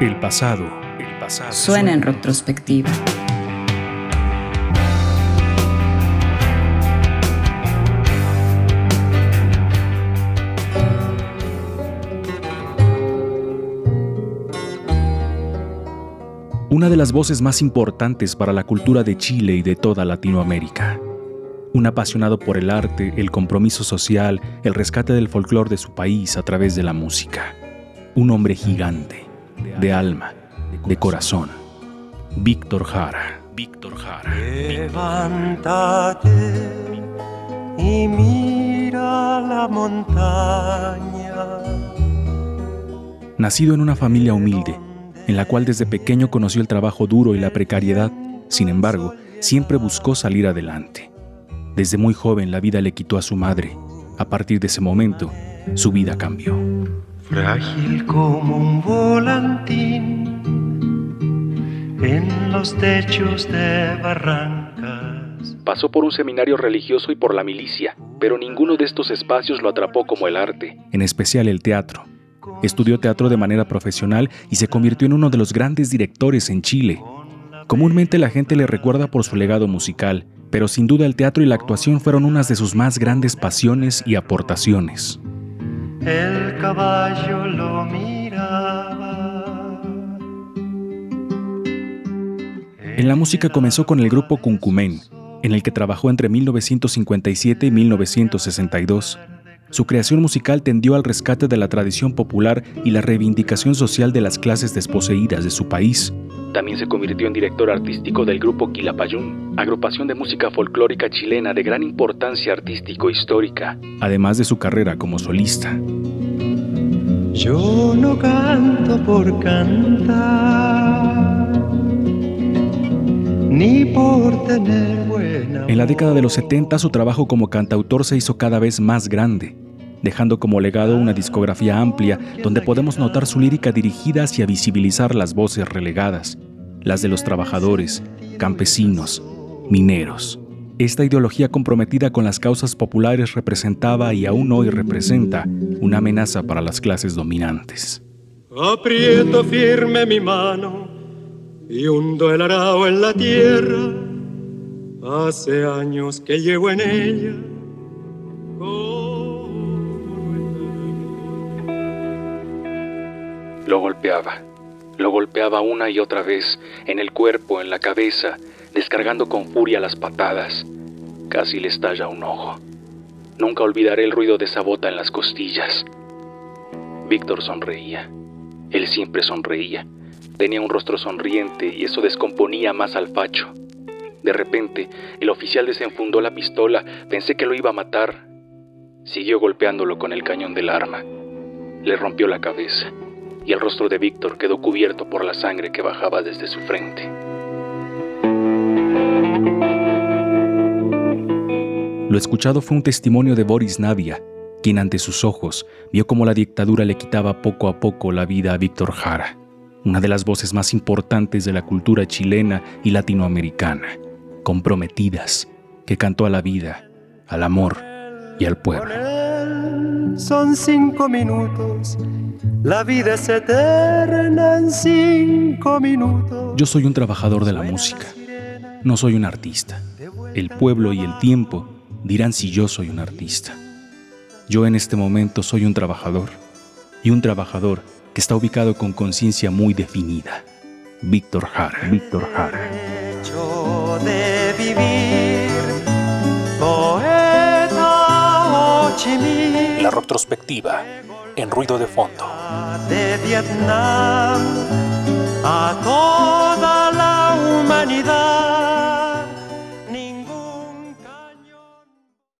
El pasado, el pasado Suena en retrospectiva. Una de las voces más importantes para la cultura de Chile y de toda Latinoamérica. Un apasionado por el arte, el compromiso social, el rescate del folclore de su país a través de la música. Un hombre gigante, de alma, de corazón. Víctor Jara. Víctor Jara. Levántate y mira la montaña. Nacido en una familia humilde, en la cual desde pequeño conoció el trabajo duro y la precariedad, sin embargo, siempre buscó salir adelante. Desde muy joven la vida le quitó a su madre. A partir de ese momento, su vida cambió. Frágil como un volantín en los techos de barrancas. Pasó por un seminario religioso y por la milicia, pero ninguno de estos espacios lo atrapó como el arte, en especial el teatro. Estudió teatro de manera profesional y se convirtió en uno de los grandes directores en Chile. Comúnmente la gente le recuerda por su legado musical, pero sin duda el teatro y la actuación fueron unas de sus más grandes pasiones y aportaciones. El caballo lo miraba. En la música comenzó con el grupo Cuncumén, en el que trabajó entre 1957 y 1962. Su creación musical tendió al rescate de la tradición popular y la reivindicación social de las clases desposeídas de su país. También se convirtió en director artístico del grupo Quilapayún, agrupación de música folclórica chilena de gran importancia artístico-histórica, además de su carrera como solista. Yo no canto por cantar, ni por tener buena. En la década de los 70 su trabajo como cantautor se hizo cada vez más grande, dejando como legado una discografía amplia donde podemos notar su lírica dirigida hacia visibilizar las voces relegadas, las de los trabajadores, campesinos, mineros. Esta ideología comprometida con las causas populares representaba y aún hoy representa una amenaza para las clases dominantes. Aprieto firme mi mano y hundo el arao en la tierra. Hace años que llevo en ella. Lo golpeaba. Lo golpeaba una y otra vez, en el cuerpo, en la cabeza, descargando con furia las patadas. Casi le estalla un ojo. Nunca olvidaré el ruido de esa bota en las costillas. Víctor sonreía. Él siempre sonreía. Tenía un rostro sonriente y eso descomponía más al facho. De repente, el oficial desenfundó la pistola. Pensé que lo iba a matar. Siguió golpeándolo con el cañón del arma. Le rompió la cabeza y el rostro de Víctor quedó cubierto por la sangre que bajaba desde su frente. Lo escuchado fue un testimonio de Boris Navia, quien ante sus ojos vio cómo la dictadura le quitaba poco a poco la vida a Víctor Jara, una de las voces más importantes de la cultura chilena y latinoamericana, comprometidas, que cantó a la vida, al amor y al pueblo. Son cinco minutos, la vida es eterna en cinco minutos. Yo soy un trabajador de la música, no soy un artista. El pueblo y el tiempo dirán si yo soy un artista. Yo en este momento soy un trabajador, y un trabajador que está ubicado con conciencia muy definida. Víctor Jara. Víctor Jara. Hecho de vivir, retrospectiva en ruido de fondo.